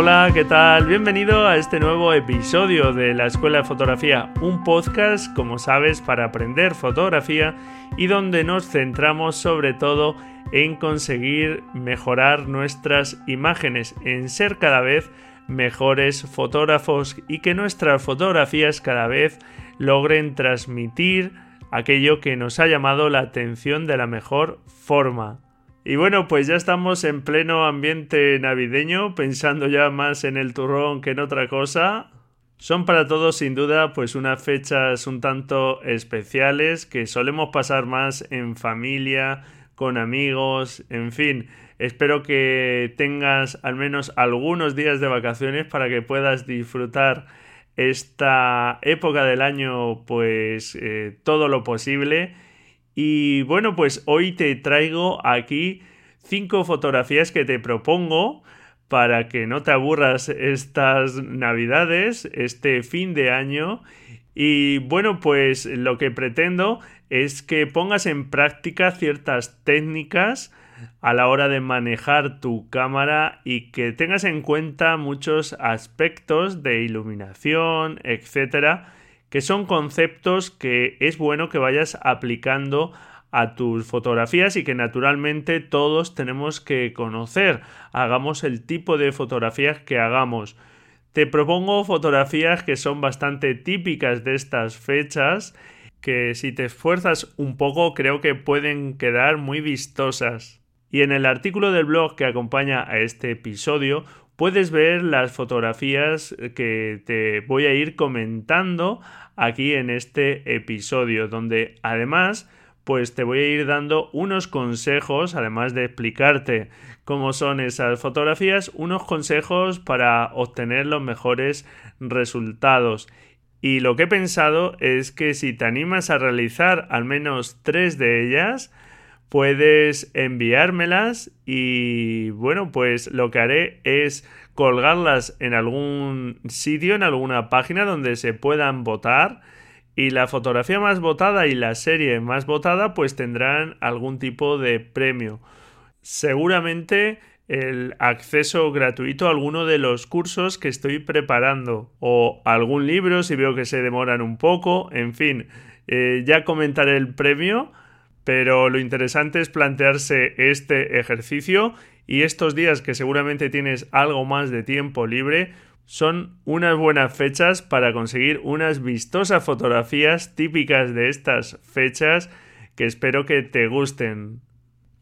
Hola, ¿qué tal? Bienvenido a este nuevo episodio de la Escuela de Fotografía, un podcast, como sabes, para aprender fotografía y donde nos centramos sobre todo en conseguir mejorar nuestras imágenes, en ser cada vez mejores fotógrafos y que nuestras fotografías cada vez logren transmitir aquello que nos ha llamado la atención de la mejor forma. Y bueno, pues ya estamos en pleno ambiente navideño, pensando ya más en el turrón que en otra cosa. Son para todos sin duda pues unas fechas un tanto especiales que solemos pasar más en familia, con amigos, en fin. Espero que tengas al menos algunos días de vacaciones para que puedas disfrutar esta época del año pues eh, todo lo posible y bueno, pues hoy te traigo aquí cinco fotografías que te propongo para que no te aburras estas navidades, este fin de año. Y bueno, pues lo que pretendo es que pongas en práctica ciertas técnicas a la hora de manejar tu cámara y que tengas en cuenta muchos aspectos de iluminación, etcétera, que son conceptos que es bueno que vayas aplicando a tus fotografías y que naturalmente todos tenemos que conocer. Hagamos el tipo de fotografías que hagamos. Te propongo fotografías que son bastante típicas de estas fechas, que si te esfuerzas un poco creo que pueden quedar muy vistosas. Y en el artículo del blog que acompaña a este episodio puedes ver las fotografías que te voy a ir comentando aquí en este episodio, donde además pues te voy a ir dando unos consejos, además de explicarte cómo son esas fotografías, unos consejos para obtener los mejores resultados. Y lo que he pensado es que si te animas a realizar al menos tres de ellas, puedes enviármelas y bueno, pues lo que haré es colgarlas en algún sitio, en alguna página donde se puedan votar y la fotografía más votada y la serie más votada pues tendrán algún tipo de premio. Seguramente el acceso gratuito a alguno de los cursos que estoy preparando o algún libro si veo que se demoran un poco, en fin, eh, ya comentaré el premio pero lo interesante es plantearse este ejercicio y estos días que seguramente tienes algo más de tiempo libre son unas buenas fechas para conseguir unas vistosas fotografías típicas de estas fechas que espero que te gusten.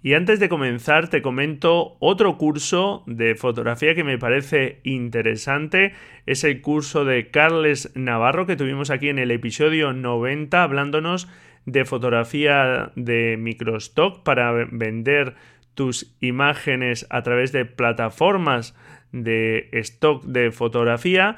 Y antes de comenzar te comento otro curso de fotografía que me parece interesante. Es el curso de Carles Navarro que tuvimos aquí en el episodio 90 hablándonos de fotografía de microstock para vender tus imágenes a través de plataformas de stock de fotografía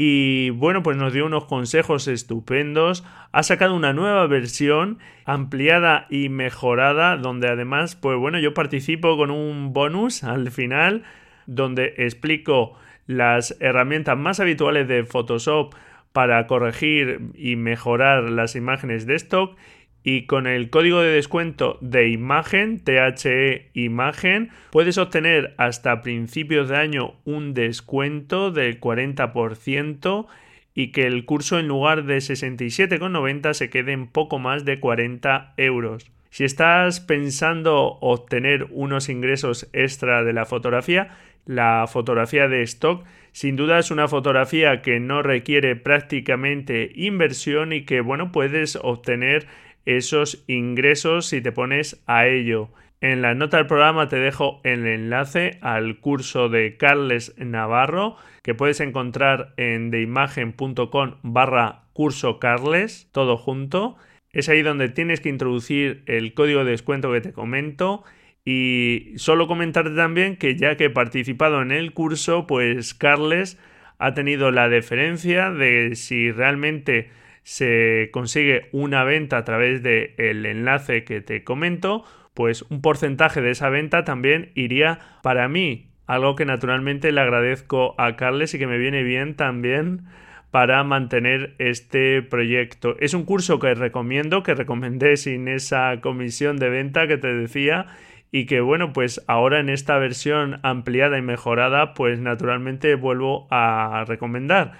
y bueno, pues nos dio unos consejos estupendos. Ha sacado una nueva versión ampliada y mejorada, donde además, pues bueno, yo participo con un bonus al final, donde explico las herramientas más habituales de Photoshop para corregir y mejorar las imágenes de stock y con el código de descuento de imagen, THE imagen, puedes obtener hasta principios de año un descuento del 40% y que el curso en lugar de 67,90 se quede en poco más de 40 euros. Si estás pensando obtener unos ingresos extra de la fotografía, la fotografía de stock sin duda es una fotografía que no requiere prácticamente inversión y que bueno puedes obtener esos ingresos si te pones a ello. En la nota del programa te dejo el enlace al curso de Carles Navarro que puedes encontrar en deimagen.com barra curso Carles, todo junto. Es ahí donde tienes que introducir el código de descuento que te comento. Y solo comentarte también que ya que he participado en el curso, pues Carles ha tenido la deferencia de si realmente se consigue una venta a través del el enlace que te comento, pues un porcentaje de esa venta también iría para mí, algo que naturalmente le agradezco a Carles y que me viene bien también para mantener este proyecto. Es un curso que recomiendo, que recomendé sin esa comisión de venta que te decía y que bueno, pues ahora en esta versión ampliada y mejorada, pues naturalmente vuelvo a recomendar.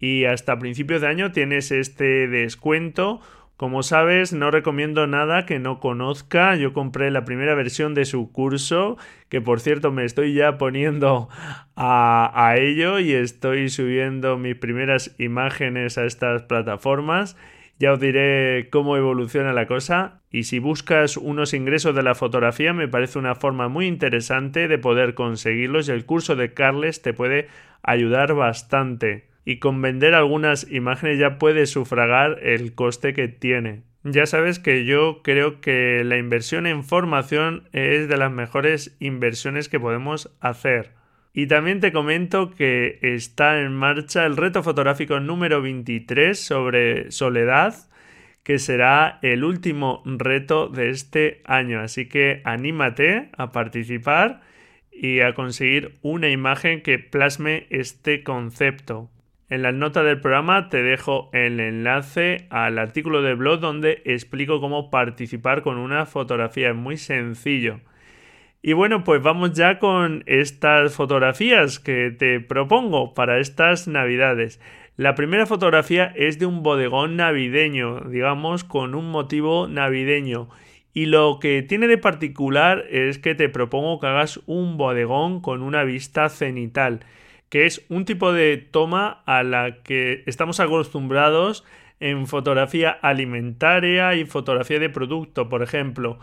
Y hasta principios de año tienes este descuento como sabes, no recomiendo nada que no conozca. Yo compré la primera versión de su curso, que por cierto me estoy ya poniendo a, ello y estoy subiendo mis primeras imágenes a estas plataformas. Ya os diré cómo evoluciona la cosa y si buscas unos ingresos de la fotografía me parece una forma muy interesante de poder conseguirlos y el curso de Carles te puede ayudar bastante y con vender algunas imágenes ya puedes sufragar el coste que tiene. Ya sabes que yo creo que la inversión en formación es de las mejores inversiones que podemos hacer. Y también te comento que está en marcha el reto fotográfico número 23 sobre soledad, que será el último reto de este año. Así que anímate a participar y a conseguir una imagen que plasme este concepto. En la nota del programa te dejo el enlace al artículo de blog donde explico cómo participar con una fotografía. Es muy sencillo. Y bueno, pues vamos ya con estas fotografías que te propongo para estas navidades. La primera fotografía es de un bodegón navideño, digamos, con un motivo navideño. Y lo que tiene de particular es que te propongo que hagas un bodegón con una vista cenital que es un tipo de toma a la que estamos acostumbrados en fotografía alimentaria y fotografía de producto, por ejemplo.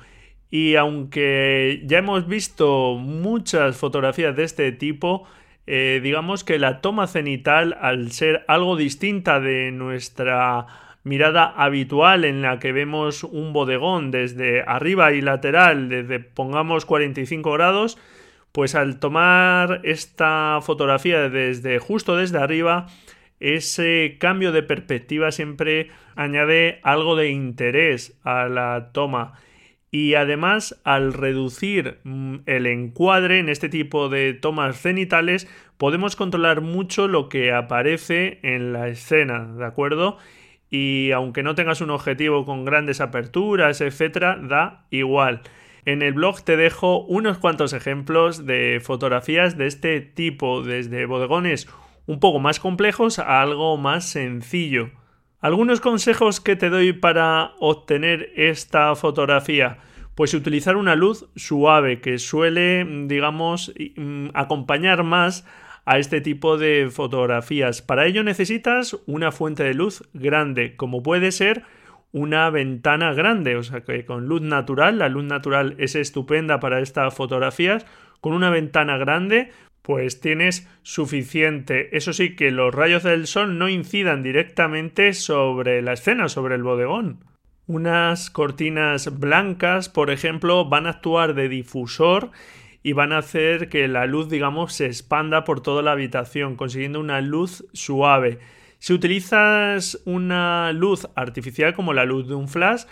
Y aunque ya hemos visto muchas fotografías de este tipo, eh, digamos que la toma cenital, al ser algo distinta de nuestra mirada habitual en la que vemos un bodegón desde arriba y lateral, desde pongamos 45 grados, pues al tomar esta fotografía desde justo desde arriba, ese cambio de perspectiva siempre añade algo de interés a la toma. Y además, al reducir mm, el encuadre en este tipo de tomas cenitales, podemos controlar mucho lo que aparece en la escena, ¿de acuerdo? Y aunque no tengas un objetivo con grandes aperturas, etcétera, da igual. En el blog te dejo unos cuantos ejemplos de fotografías de este tipo, desde bodegones un poco más complejos a algo más sencillo. Algunos consejos que te doy para obtener esta fotografía. Pues utilizar una luz suave que suele, digamos, mm, acompañar más a este tipo de fotografías. Para ello necesitas una fuente de luz grande, como puede ser una ventana grande, o sea que con luz natural, la luz natural es estupenda para estas fotografías, con una ventana grande pues tienes suficiente. Eso sí, que los rayos del sol no incidan directamente sobre la escena, sobre el bodegón. Unas cortinas blancas, por ejemplo, van a actuar de difusor y van a hacer que la luz, digamos, se expanda por toda la habitación, consiguiendo una luz suave. Si utilizas una luz artificial como la luz de un flash,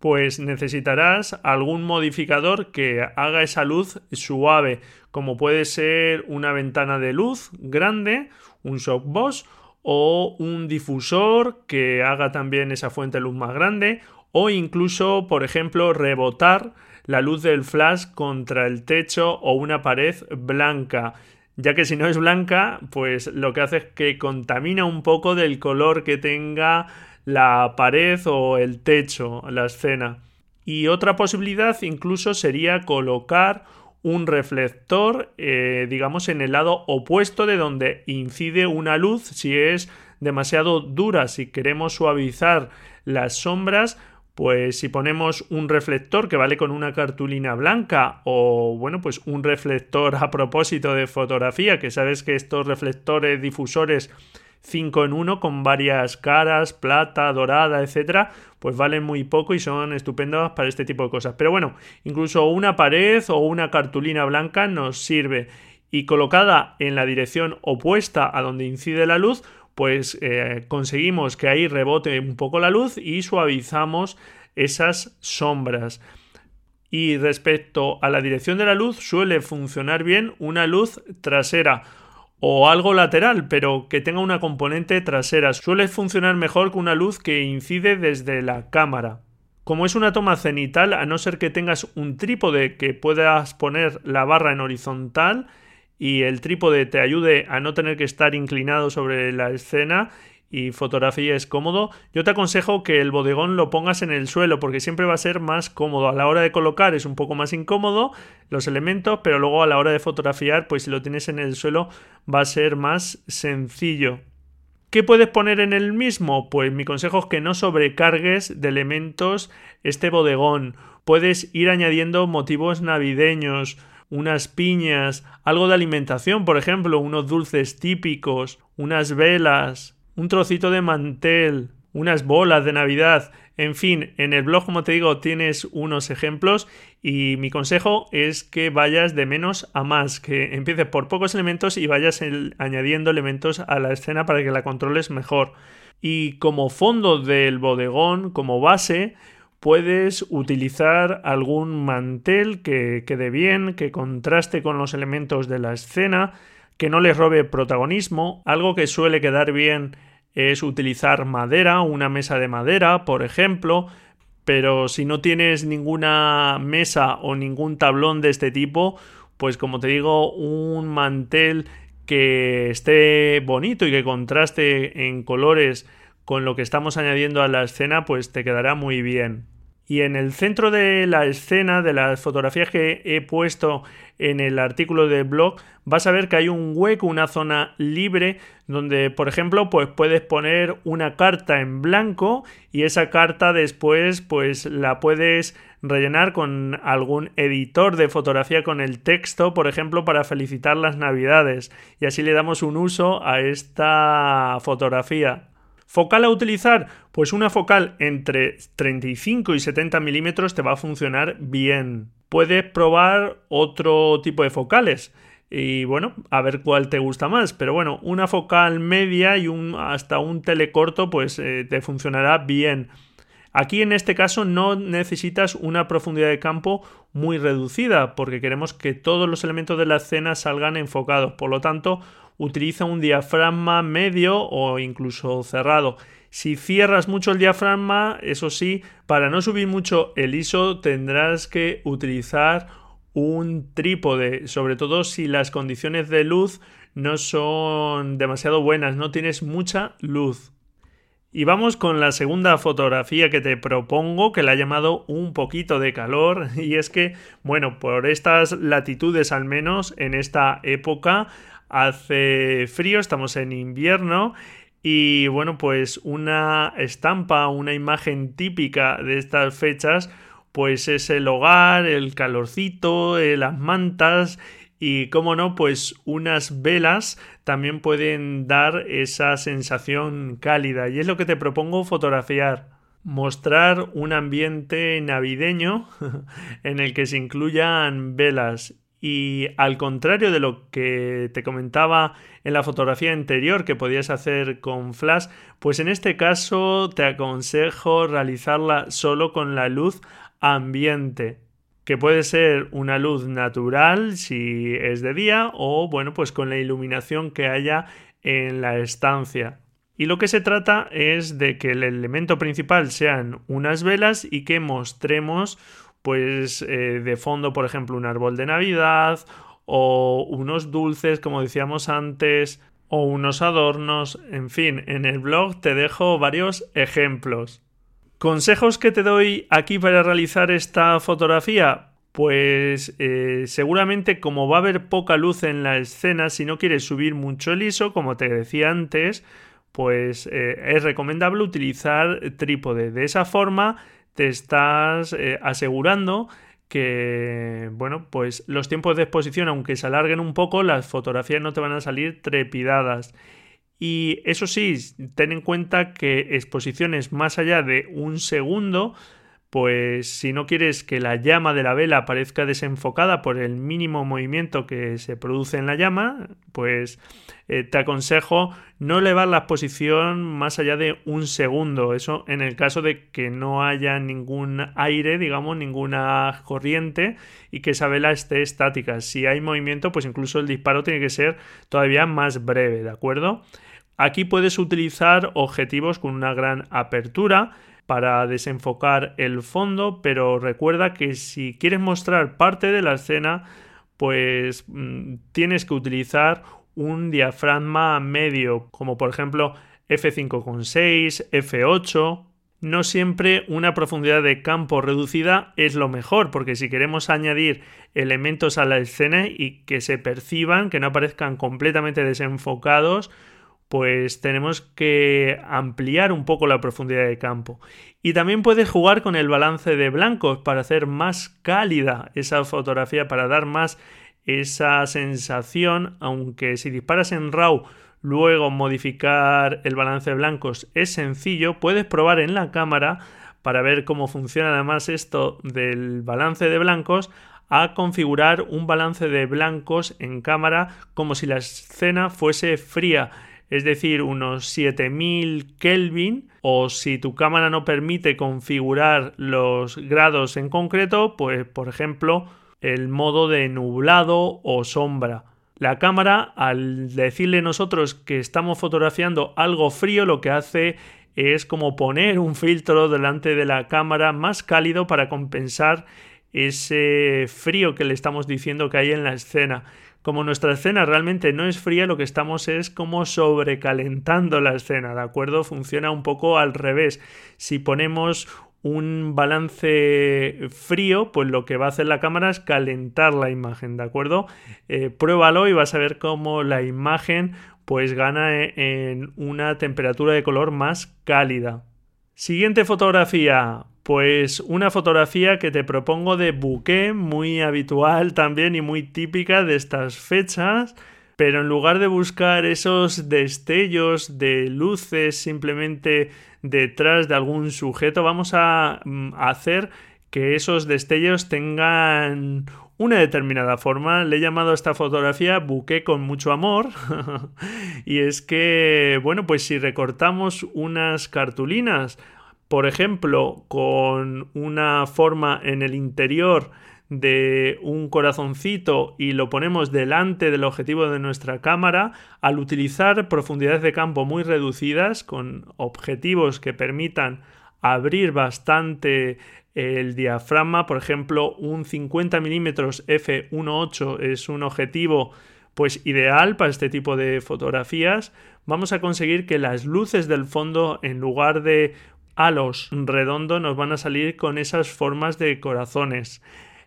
pues necesitarás algún modificador que haga esa luz suave, como puede ser una ventana de luz grande, un softbox o un difusor que haga también esa fuente de luz más grande o incluso, por ejemplo, rebotar la luz del flash contra el techo o una pared blanca ya que si no es blanca, pues lo que hace es que contamina un poco del color que tenga la pared o el techo, la escena. Y otra posibilidad incluso sería colocar un reflector, eh, digamos, en el lado opuesto de donde incide una luz. Si es demasiado dura, si queremos suavizar las sombras, pues si ponemos un reflector que vale con una cartulina blanca o bueno, pues un reflector a propósito de fotografía, que sabes que estos reflectores difusores 5 en 1 con varias caras, plata, dorada, etcétera, pues valen muy poco y son estupendos para este tipo de cosas. Pero bueno, incluso una pared o una cartulina blanca nos sirve y colocada en la dirección opuesta a donde incide la luz, pues eh, conseguimos que ahí rebote un poco la luz y suavizamos esas sombras. Y respecto a la dirección de la luz, suele funcionar bien una luz trasera o algo lateral, pero que tenga una componente trasera. Suele funcionar mejor que una luz que incide desde la cámara. Como es una toma cenital, a no ser que tengas un trípode que puedas poner la barra en horizontal y el trípode te ayude a no tener que estar inclinado sobre la escena y fotografía es cómodo, yo te aconsejo que el bodegón lo pongas en el suelo porque siempre va a ser más cómodo. A la hora de colocar es un poco más incómodo los elementos, pero luego a la hora de fotografiar, pues si lo tienes en el suelo va a ser más sencillo. ¿Qué puedes poner en el mismo? Pues mi consejo es que no sobrecargues de elementos este bodegón. Puedes ir añadiendo motivos navideños, unas piñas, algo de alimentación, por ejemplo, unos dulces típicos, unas velas, un trocito de mantel, unas bolas de Navidad, en fin, en el blog, como te digo, tienes unos ejemplos y mi consejo es que vayas de menos a más, que empieces por pocos elementos y vayas añadiendo elementos a la escena para que la controles mejor. Y como fondo del bodegón, como base, puedes utilizar algún mantel que quede bien, que contraste con los elementos de la escena, que no les robe protagonismo, algo que suele quedar bien es utilizar madera, una mesa de madera, por ejemplo, pero si no tienes ninguna mesa o ningún tablón de este tipo, pues como te digo, un mantel que esté bonito y que contraste en colores con lo que estamos añadiendo a la escena, pues te quedará muy bien. Y en el centro de la escena, de las fotografías que he puesto en el artículo del blog, vas a ver que hay un hueco, una zona libre, donde, por ejemplo, pues puedes poner una carta en blanco y esa carta después, pues la puedes rellenar con algún editor de fotografía con el texto, por ejemplo, para felicitar las navidades. Y así le damos un uso a esta fotografía. ¿Focal a utilizar? Pues una focal entre 35 y 70 milímetros te va a funcionar bien. Puedes probar otro tipo de focales y bueno, a ver cuál te gusta más. Pero bueno, una focal media y un, hasta un telecorto pues eh, te funcionará bien. Aquí en este caso no necesitas una profundidad de campo muy reducida porque queremos que todos los elementos de la escena salgan enfocados. Por lo tanto, utiliza un diafragma medio o incluso cerrado. Si cierras mucho el diafragma, eso sí, para no subir mucho el ISO tendrás que utilizar un trípode, sobre todo si las condiciones de luz no son demasiado buenas, no tienes mucha luz. Y vamos con la segunda fotografía que te propongo, que la he llamado un poquito de calor, y es que, bueno, por estas latitudes al menos, en esta época, hace frío, estamos en invierno y bueno, pues una estampa, una imagen típica de estas fechas, pues es el hogar, el calorcito, eh, las mantas y, como no, pues unas velas también pueden dar esa sensación cálida y es lo que te propongo fotografiar. Mostrar un ambiente navideño en el que se incluyan velas y al contrario de lo que te comentaba en la fotografía anterior que podías hacer con flash, pues en este caso te aconsejo realizarla solo con la luz ambiente que puede ser una luz natural si es de día o bueno pues con la iluminación que haya en la estancia. Y lo que se trata es de que el elemento principal sean unas velas y que mostremos pues eh, de fondo, por ejemplo, un árbol de Navidad o unos dulces, como decíamos antes, o unos adornos, en fin, en el blog te dejo varios ejemplos. ¿Consejos que te doy aquí para realizar esta fotografía? Pues eh, seguramente como va a haber poca luz en la escena, si no quieres subir mucho el ISO, como te decía antes, pues eh, es recomendable utilizar trípode. De esa forma te estás eh, asegurando que, bueno, pues los tiempos de exposición, aunque se alarguen un poco, las fotografías no te van a salir trepidadas. Y eso sí, ten en cuenta que exposiciones más allá de un segundo pues si no quieres que la llama de la vela parezca desenfocada por el mínimo movimiento que se produce en la llama, pues eh, te aconsejo no elevar la exposición más allá de un segundo. Eso en el caso de que no haya ningún aire, digamos, ninguna corriente y que esa vela esté estática. Si hay movimiento, pues incluso el disparo tiene que ser todavía más breve, ¿de acuerdo? Aquí puedes utilizar objetivos con una gran apertura para desenfocar el fondo, pero recuerda que si quieres mostrar parte de la escena, pues mm, tienes que utilizar un diafragma medio, como por ejemplo f5.6, f8. No siempre una profundidad de campo reducida es lo mejor, porque si queremos añadir elementos a la escena y que se perciban, que no aparezcan completamente desenfocados, pues tenemos que ampliar un poco la profundidad de campo. Y también puedes jugar con el balance de blancos para hacer más cálida esa fotografía, para dar más esa sensación, aunque si disparas en RAW luego modificar el balance de blancos es sencillo, puedes probar en la cámara para ver cómo funciona además esto del balance de blancos a configurar un balance de blancos en cámara como si la escena fuese fría es decir, unos 7000 Kelvin, o si tu cámara no permite configurar los grados en concreto, pues por ejemplo el modo de nublado o sombra. La cámara, al decirle nosotros que estamos fotografiando algo frío, lo que hace es como poner un filtro delante de la cámara más cálido para compensar ese frío que le estamos diciendo que hay en la escena. Como nuestra escena realmente no es fría, lo que estamos es como sobrecalentando la escena, ¿de acuerdo? Funciona un poco al revés. Si ponemos un balance frío, pues lo que va a hacer la cámara es calentar la imagen, ¿de acuerdo? Eh, pruébalo y vas a ver cómo la imagen pues gana e-, en una temperatura de color más cálida. Siguiente fotografía. Pues una fotografía que te propongo de buque, muy habitual también y muy típica de estas fechas, pero en lugar de buscar esos destellos de luces simplemente detrás de algún sujeto, vamos a mm, hacer que esos destellos tengan una determinada forma. Le he llamado a esta fotografía buque con mucho amor. y es que, bueno, pues si recortamos unas cartulinas por ejemplo, con una forma en el interior de un corazoncito y lo ponemos delante del objetivo de nuestra cámara, al utilizar profundidades de campo muy reducidas, con objetivos que permitan abrir bastante el diafragma, por ejemplo, un 50 mm f1.8 es un objetivo pues ideal para este tipo de fotografías, vamos a conseguir que las luces del fondo en lugar de halos redondos nos van a salir con esas formas de corazones.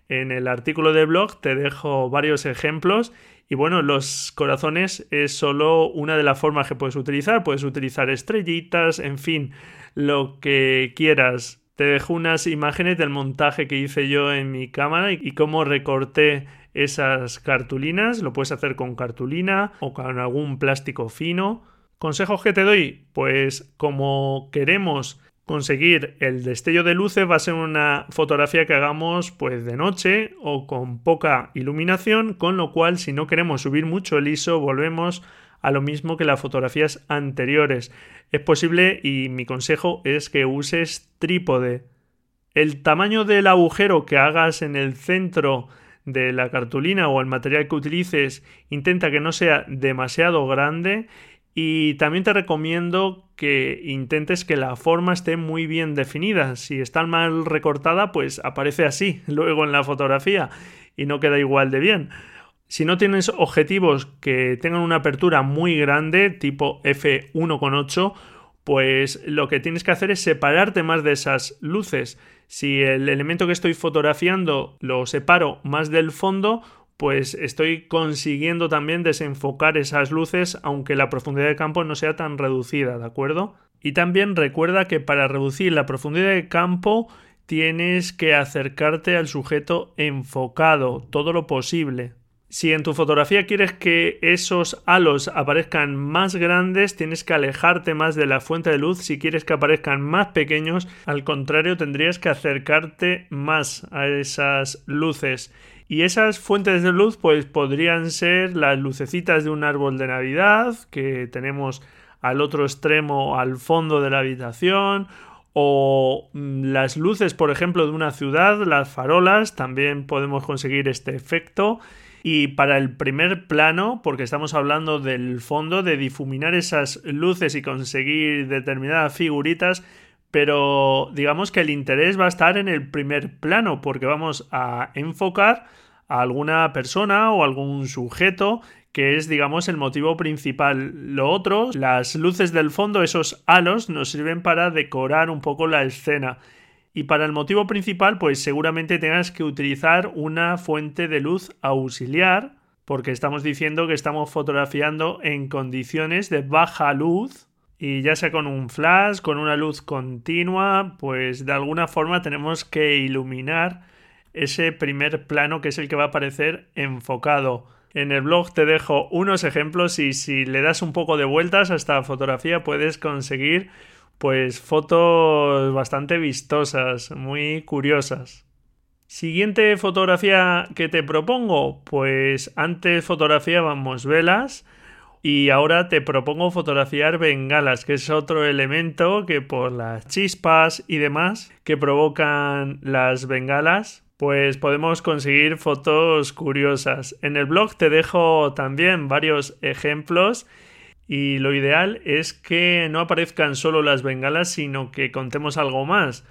En el artículo de blog te dejo varios ejemplos y bueno, los corazones es solo una de las formas que puedes utilizar. Puedes utilizar estrellitas, en fin, lo que quieras. Te dejo unas imágenes del montaje que hice yo en mi cámara y cómo recorté esas cartulinas. Lo puedes hacer con cartulina o con algún plástico fino. ¿Consejos que te doy? Pues como queremos conseguir el destello de luces va a ser una fotografía que hagamos pues de noche o con poca iluminación, con lo cual si no queremos subir mucho el ISO volvemos a lo mismo que las fotografías anteriores. Es posible y mi consejo es que uses trípode. El tamaño del agujero que hagas en el centro de la cartulina o el material que utilices intenta que no sea demasiado grande y también te recomiendo que intentes que la forma esté muy bien definida. Si está mal recortada, pues aparece así luego en la fotografía y no queda igual de bien. Si no tienes objetivos que tengan una apertura muy grande, tipo f1.8, pues lo que tienes que hacer es separarte más de esas luces. Si el elemento que estoy fotografiando lo separo más del fondo, pues estoy consiguiendo también desenfocar esas luces aunque la profundidad de campo no sea tan reducida, ¿de acuerdo? Y también recuerda que para reducir la profundidad de campo tienes que acercarte al sujeto enfocado todo lo posible. Si en tu fotografía quieres que esos halos aparezcan más grandes, tienes que alejarte más de la fuente de luz. Si quieres que aparezcan más pequeños, al contrario, tendrías que acercarte más a esas luces. Y esas fuentes de luz, pues podrían ser las lucecitas de un árbol de Navidad que tenemos al otro extremo, al fondo de la habitación, o mm, las luces, por ejemplo, de una ciudad, las farolas, también podemos conseguir este efecto. Y para el primer plano, porque estamos hablando del fondo, de difuminar esas luces y conseguir determinadas figuritas, pero digamos que el interés va a estar en el primer plano, porque vamos a enfocar a alguna persona o algún sujeto que es, digamos, el motivo principal. Lo otro, las luces del fondo, esos halos, nos sirven para decorar un poco la escena. Y para el motivo principal, pues seguramente tengas que utilizar una fuente de luz auxiliar, porque estamos diciendo que estamos fotografiando en condiciones de baja luz, y ya sea con un flash, con una luz continua, pues de alguna forma tenemos que iluminar ese primer plano que es el que va a aparecer enfocado. En el blog te dejo unos ejemplos y si le das un poco de vueltas a esta fotografía puedes conseguir pues fotos bastante vistosas, muy curiosas. Siguiente fotografía que te propongo, pues antes fotografiábamos velas y ahora te propongo fotografiar bengalas, que es otro elemento que por las chispas y demás que provocan las bengalas, pues podemos conseguir fotos curiosas. En el blog te dejo también varios ejemplos y lo ideal es que no aparezcan solo las bengalas, sino que contemos algo más.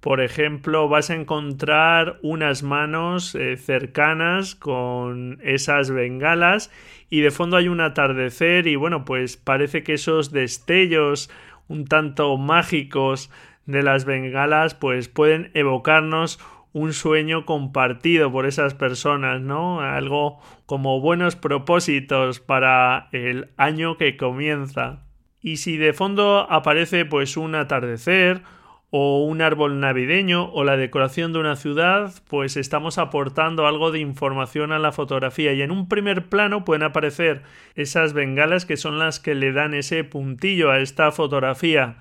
Por ejemplo, vas a encontrar unas manos eh, cercanas con esas bengalas y de fondo hay un atardecer y bueno, pues parece que esos destellos un tanto mágicos de las bengalas pues pueden evocarnos un sueño compartido por esas personas, ¿no? Algo como buenos propósitos para el año que comienza. Y si de fondo aparece pues un atardecer o un árbol navideño o la decoración de una ciudad, pues estamos aportando algo de información a la fotografía. Y en un primer plano pueden aparecer esas bengalas que son las que le dan ese puntillo a esta fotografía.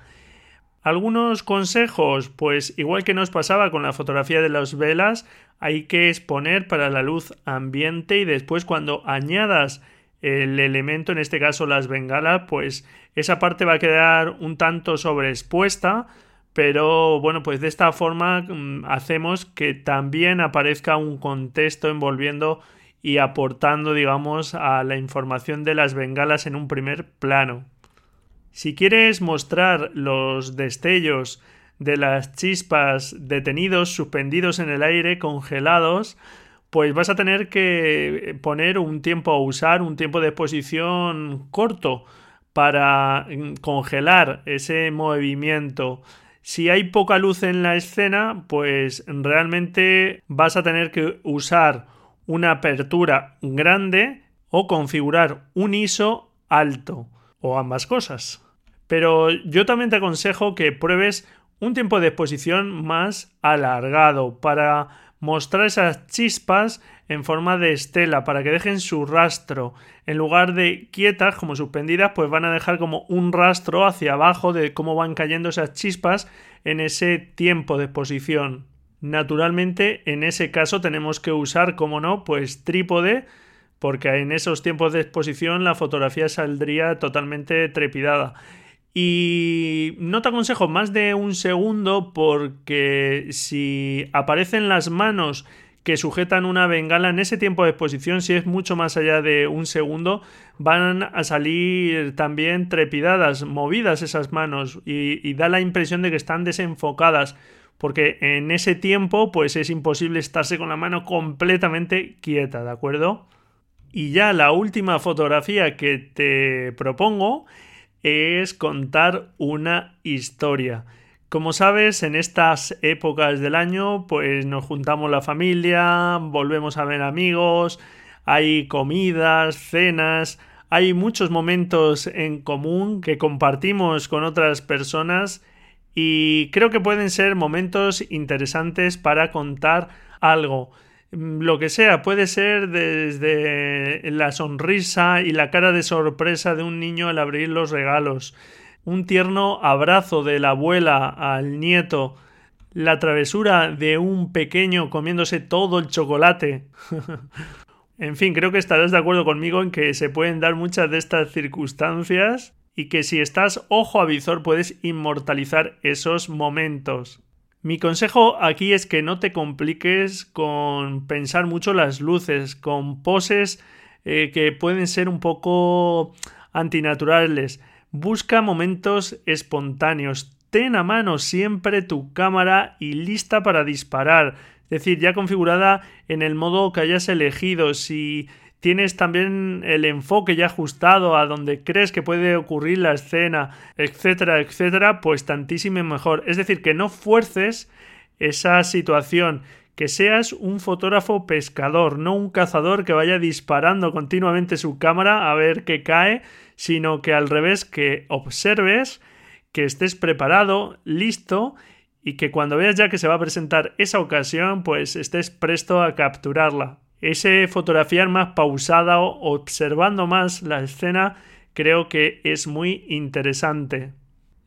Algunos consejos, pues igual que nos pasaba con la fotografía de las velas, hay que exponer para la luz ambiente y después cuando añadas el elemento, en este caso las bengalas, pues esa parte va a quedar un tanto sobreexpuesta, pero bueno, pues de esta forma mm, hacemos que también aparezca un contexto envolviendo y aportando, digamos, a la información de las bengalas en un primer plano. Si quieres mostrar los destellos de las chispas detenidos, suspendidos en el aire, congelados, pues vas a tener que poner un tiempo a usar, un tiempo de exposición corto para congelar ese movimiento. Si hay poca luz en la escena, pues realmente vas a tener que usar una apertura grande o configurar un ISO alto o ambas cosas. Pero yo también te aconsejo que pruebes un tiempo de exposición más alargado para mostrar esas chispas en forma de estela para que dejen su rastro. En lugar de quietas como suspendidas, pues van a dejar como un rastro hacia abajo de cómo van cayendo esas chispas en ese tiempo de exposición. Naturalmente, en ese caso tenemos que usar, como no, pues trípode, porque en esos tiempos de exposición la fotografía saldría totalmente trepidada. Y no te aconsejo más de un segundo porque si aparecen las manos que sujetan una bengala en ese tiempo de exposición, si es mucho más allá de un segundo, van a salir también trepidadas, movidas esas manos y, da la impresión de que están desenfocadas porque en ese tiempo pues es imposible estarse con la mano completamente quieta, ¿de acuerdo? Y ya la última fotografía que te propongo es contar una historia. Como sabes, en estas épocas del año, pues nos juntamos la familia, volvemos a ver amigos, hay comidas, cenas, hay muchos momentos en común que compartimos con otras personas y creo que pueden ser momentos interesantes para contar algo. Lo que sea, puede ser desde la sonrisa y la cara de sorpresa de un niño al abrir los regalos, un tierno abrazo de la abuela al nieto, la travesura de un pequeño comiéndose todo el chocolate. en fin, creo que estarás de acuerdo conmigo en que se pueden dar muchas de estas circunstancias y que si estás ojo a visor puedes inmortalizar esos momentos. Mi consejo aquí es que no te compliques con pensar mucho las luces, con poses eh, que pueden ser un poco antinaturales. Busca momentos espontáneos. Ten a mano siempre tu cámara y lista para disparar. Es decir, ya configurada en el modo que hayas elegido. Si tienes también el enfoque ya ajustado a donde crees que puede ocurrir la escena, etcétera, etcétera, pues tantísimo mejor. Es decir, que no fuerces esa situación, que seas un fotógrafo pescador, no un cazador que vaya disparando continuamente su cámara a ver qué cae, sino que al revés, que observes, que estés preparado, listo y que cuando veas ya que se va a presentar esa ocasión, pues estés presto a capturarla ese fotografiar más pausada o observando más la escena creo que es muy interesante.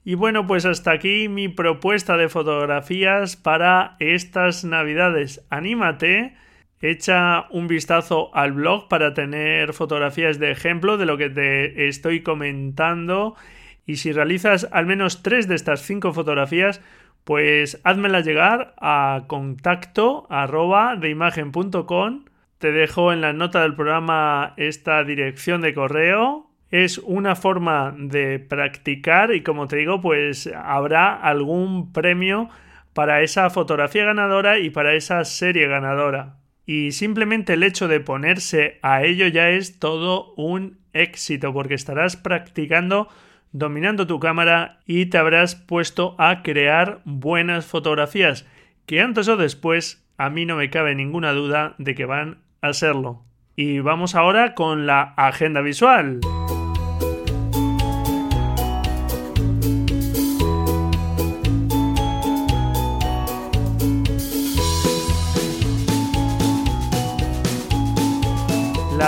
Y bueno, pues hasta aquí mi propuesta de fotografías para estas navidades. Anímate, echa un vistazo al blog para tener fotografías de ejemplo de lo que te estoy comentando. Y si realizas al menos tres de estas cinco fotografías, pues házmela llegar a contacto de imagen.com te dejo en la nota del programa esta dirección de correo. Es una forma de practicar y como te digo, pues habrá algún premio para esa fotografía ganadora y para esa serie ganadora. Y simplemente el hecho de ponerse a ello ya es todo un éxito porque estarás practicando dominando tu cámara y te habrás puesto a crear buenas fotografías que antes o después a mí no me cabe ninguna duda de que van hacerlo. Y vamos ahora con la agenda visual.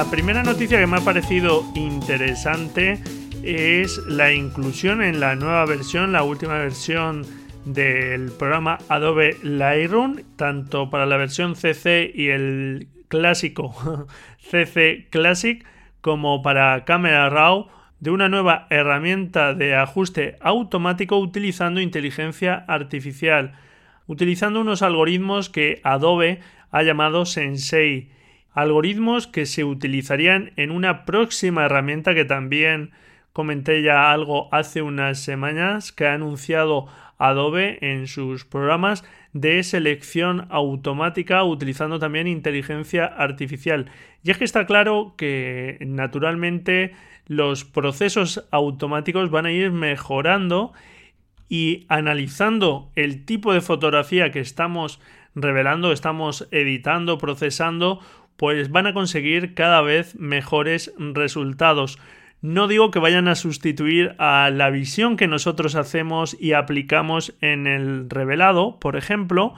La primera noticia que me ha parecido interesante es la inclusión en la nueva versión, la última versión del programa Adobe Lightroom, tanto para la versión CC y el clásico CC Classic como para Camera Raw de una nueva herramienta de ajuste automático utilizando inteligencia artificial, utilizando unos algoritmos que Adobe ha llamado Sensei, algoritmos que se utilizarían en una próxima herramienta que también comenté ya algo hace unas semanas que ha anunciado Adobe en sus programas de selección automática utilizando también inteligencia artificial. Y es que está claro que naturalmente los procesos automáticos van a ir mejorando y analizando el tipo de fotografía que estamos revelando, estamos editando, procesando, pues van a conseguir cada vez mejores resultados. No digo que vayan a sustituir a la visión que nosotros hacemos y aplicamos en el revelado, por ejemplo,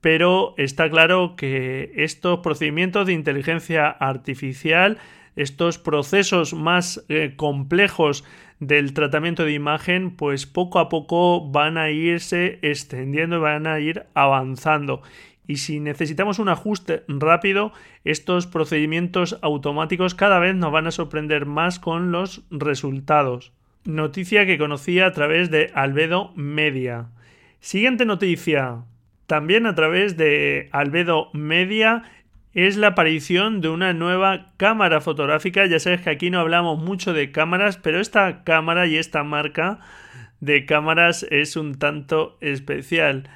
pero está claro que estos procedimientos de inteligencia artificial, estos procesos más eh, complejos del tratamiento de imagen, pues poco a poco van a irse extendiendo y van a ir avanzando y si necesitamos un ajuste rápido, estos procedimientos automáticos cada vez nos van a sorprender más con los resultados. Noticia que conocía a través de Albedo Media. Siguiente noticia. También a través de Albedo Media es la aparición de una nueva cámara fotográfica. Ya sabes que aquí no hablamos mucho de cámaras, pero esta cámara y esta marca de cámaras es un tanto especial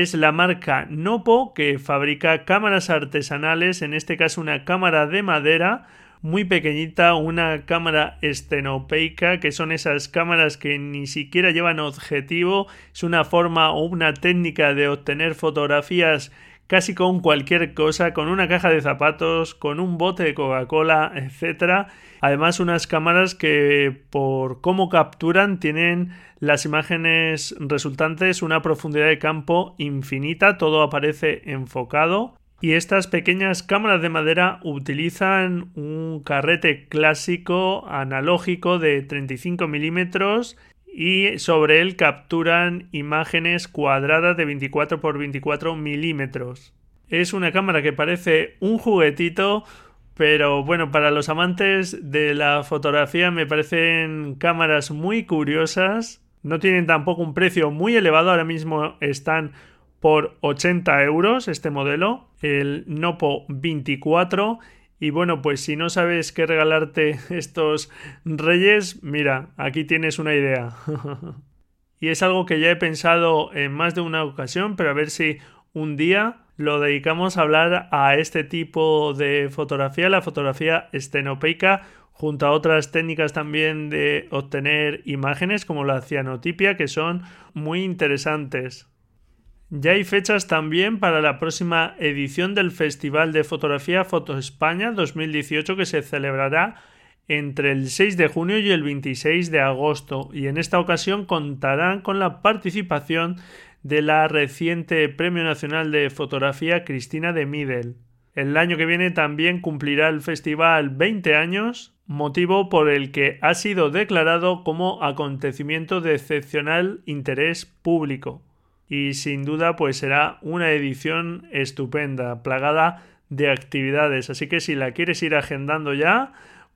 es la marca Nopo que fabrica cámaras artesanales, en este caso una cámara de madera muy pequeñita, una cámara estenopeica, que son esas cámaras que ni siquiera llevan objetivo, es una forma o una técnica de obtener fotografías casi con cualquier cosa, con una caja de zapatos, con un bote de Coca-Cola, etc. Además, unas cámaras que por cómo capturan tienen las imágenes resultantes una profundidad de campo infinita, todo aparece enfocado. Y estas pequeñas cámaras de madera utilizan un carrete clásico analógico de 35 milímetros y sobre él capturan imágenes cuadradas de 24 por 24 milímetros. Es una cámara que parece un juguetito, pero bueno, para los amantes de la fotografía me parecen cámaras muy curiosas. No tienen tampoco un precio muy elevado, ahora mismo están por 80 euros este modelo, el Nopo 24 y bueno, pues si no sabes qué regalarte estos reyes, mira, aquí tienes una idea. y es algo que ya he pensado en más de una ocasión, pero a ver si un día lo dedicamos a hablar a este tipo de fotografía, la fotografía estenopeica, junto a otras técnicas también de obtener imágenes como la cianotipia, que son muy interesantes. Ya hay fechas también para la próxima edición del Festival de Fotografía Foto España 2018 que se celebrará entre el 6 de junio y el 26 de agosto y en esta ocasión contarán con la participación de la reciente Premio Nacional de Fotografía Cristina de Midel. El año que viene también cumplirá el festival 20 años, motivo por el que ha sido declarado como acontecimiento de excepcional interés público y sin duda pues será una edición estupenda, plagada de actividades, así que si la quieres ir agendando ya,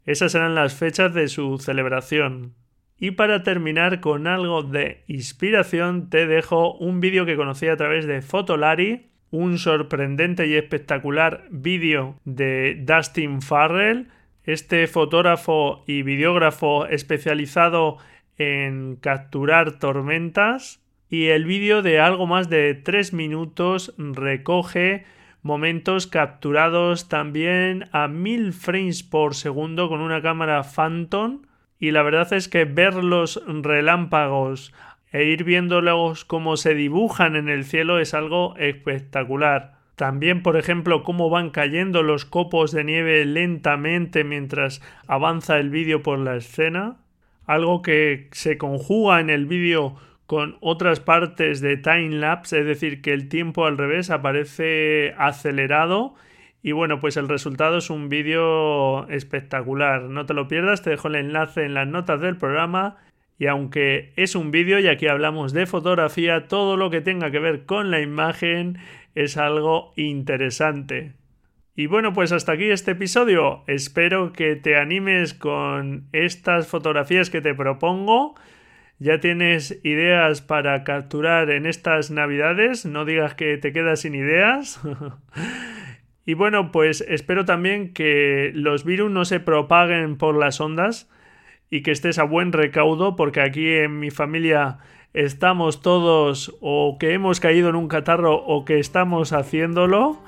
esas serán las fechas de su celebración. Y para terminar con algo de inspiración, te dejo un vídeo que conocí a través de Fotolari, un sorprendente y espectacular vídeo de Dustin Farrell, este fotógrafo y videógrafo especializado en capturar tormentas y el vídeo de algo más de 3 minutos recoge momentos capturados también a 1000 frames por segundo con una cámara Phantom y la verdad es que ver los relámpagos e ir viéndolos cómo se dibujan en el cielo es algo espectacular. También, por ejemplo, cómo van cayendo los copos de nieve lentamente mientras avanza el vídeo por la escena. Algo que se conjuga en el vídeo con otras partes de time-lapse, es decir, que el tiempo al revés aparece acelerado. Y bueno, pues el resultado es un vídeo espectacular. No te lo pierdas, te dejo el enlace en las notas del programa. Y aunque es un vídeo y aquí hablamos de fotografía, todo lo que tenga que ver con la imagen es algo interesante. Y bueno, pues hasta aquí este episodio. Espero que te animes con estas fotografías que te propongo. ¿Ya tienes ideas para capturar en estas navidades? No digas que te quedas sin ideas. y bueno, pues espero también que los virus no se propaguen por las ondas y que estés a buen recaudo porque aquí en mi familia estamos todos o que hemos caído en un catarro o que estamos haciéndolo.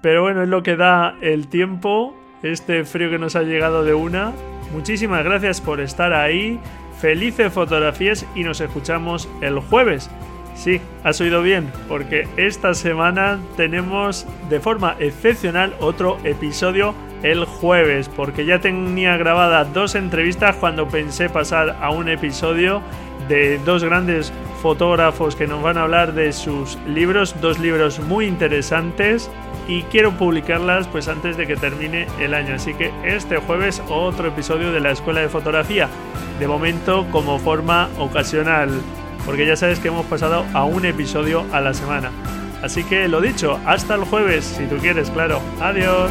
Pero bueno, es lo que da el tiempo, este frío que nos ha llegado de una. Muchísimas gracias por estar ahí felices fotografías y nos escuchamos el jueves. Sí, has oído bien, porque esta semana tenemos de forma excepcional otro episodio el jueves, porque ya tenía grabadas dos entrevistas cuando pensé pasar a un episodio de dos grandes fotógrafos que nos van a hablar de sus libros, dos libros muy interesantes y quiero publicarlas pues antes de que termine el año. Así que este jueves otro episodio de la Escuela de Fotografía. De momento como forma ocasional, porque ya sabes que hemos pasado a un episodio a la semana. Así que lo dicho, hasta el jueves, si tú quieres, claro. Adiós.